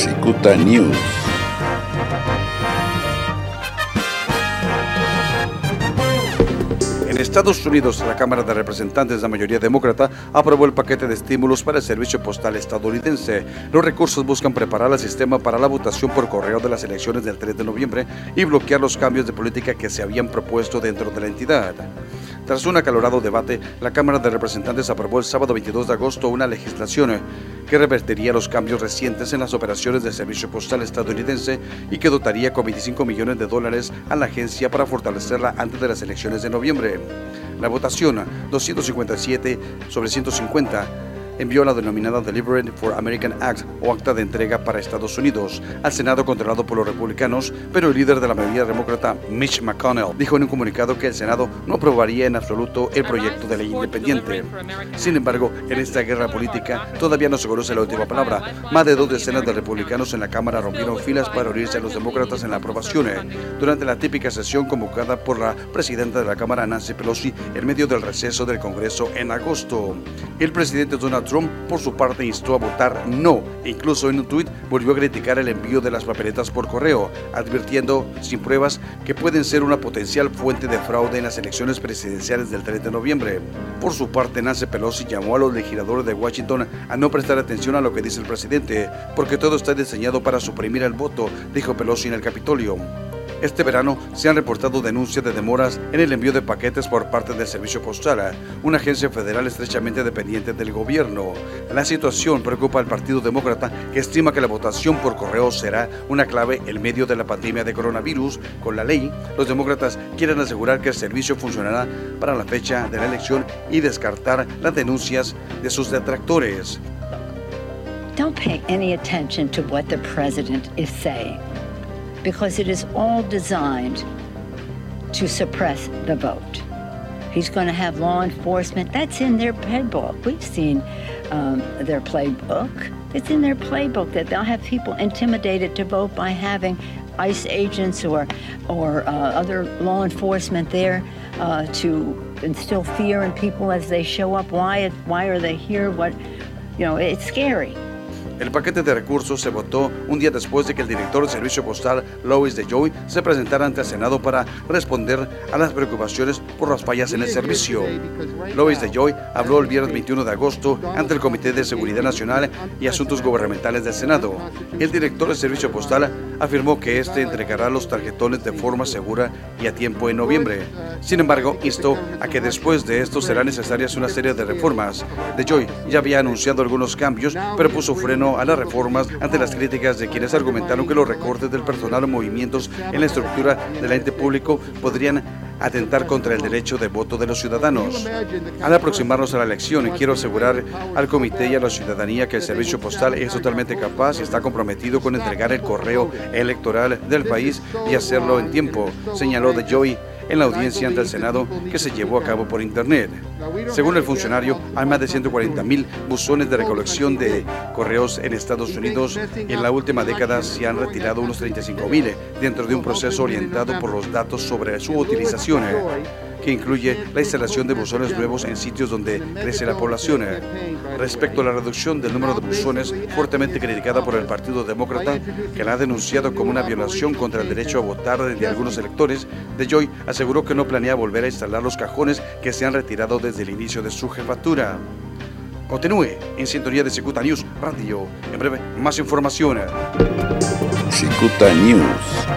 Cicuta News. Estados Unidos, la Cámara de Representantes, la mayoría demócrata, aprobó el paquete de estímulos para el servicio postal estadounidense. Los recursos buscan preparar el sistema para la votación por correo de las elecciones del 3 de noviembre y bloquear los cambios de política que se habían propuesto dentro de la entidad. Tras un acalorado debate, la Cámara de Representantes aprobó el sábado 22 de agosto una legislación que revertiría los cambios recientes en las operaciones del servicio postal estadounidense y que dotaría con 25 millones de dólares a la agencia para fortalecerla antes de las elecciones de noviembre. La votación 257 sobre 150 envió la denominada Deliberate for American Act o Acta de Entrega para Estados Unidos al Senado controlado por los republicanos, pero el líder de la mayoría demócrata, Mitch McConnell, dijo en un comunicado que el Senado no aprobaría en absoluto el proyecto de ley independiente. Sin embargo, en esta guerra política todavía no se conoce la última palabra. Más de dos decenas de republicanos en la Cámara rompieron filas para unirse a los demócratas en la aprobación durante la típica sesión convocada por la presidenta de la Cámara, Nancy Pelosi, en medio del receso del Congreso en agosto. El presidente Donald Trump, por su parte, instó a votar no. E incluso en un tuit volvió a criticar el envío de las papeletas por correo, advirtiendo, sin pruebas, que pueden ser una potencial fuente de fraude en las elecciones presidenciales del 3 de noviembre. Por su parte, Nancy Pelosi llamó a los legisladores de Washington a no prestar atención a lo que dice el presidente, porque todo está diseñado para suprimir el voto, dijo Pelosi en el Capitolio. Este verano se han reportado denuncias de demoras en el envío de paquetes por parte del Servicio Postal, una agencia federal estrechamente dependiente del gobierno. La situación preocupa al Partido Demócrata, que estima que la votación por correo será una clave en medio de la pandemia de coronavirus. Con la ley, los demócratas quieren asegurar que el servicio funcionará para la fecha de la elección y descartar las denuncias de sus detractores. Don't pay any attention to what the president is saying because it is all designed to suppress the vote. He's going to have law enforcement. That's in their playbook. We've seen um, their playbook. It's in their playbook that they'll have people intimidated to vote by having ICE agents or or uh, other law enforcement there uh, to instill fear in people as they show up. Why why are they here? What you know? It's scary. El paquete de recursos se votó un día después de que el director del servicio postal, Lois DeJoy, se presentara ante el Senado para responder a las preocupaciones por las fallas en el servicio. Lois DeJoy habló el viernes 21 de agosto ante el Comité de Seguridad Nacional y Asuntos Gubernamentales del Senado. El director del servicio postal afirmó que este entregará los tarjetones de forma segura y a tiempo en noviembre. Sin embargo, instó a que después de esto serán necesarias una serie de reformas. DeJoy ya había anunciado algunos cambios, pero puso freno a las reformas ante las críticas de quienes argumentaron que los recortes del personal o movimientos en la estructura del ente público podrían atentar contra el derecho de voto de los ciudadanos. Al aproximarnos a la elección, quiero asegurar al comité y a la ciudadanía que el servicio postal es totalmente capaz y está comprometido con entregar el correo electoral del país y hacerlo en tiempo, señaló de Joy en la audiencia ante el Senado que se llevó a cabo por Internet. Según el funcionario, hay más de 140 mil buzones de recolección de correos en Estados Unidos en la última década se han retirado unos 35 mil dentro de un proceso orientado por los datos sobre su utilización que incluye la instalación de buzones nuevos en sitios donde crece la población. Respecto a la reducción del número de buzones, fuertemente criticada por el Partido Demócrata, que la ha denunciado como una violación contra el derecho a votar de algunos electores, De Joy aseguró que no planea volver a instalar los cajones que se han retirado desde el inicio de su jefatura. Continúe en sintonía de Cicuta News Radio. En breve, más información. Cicuta News.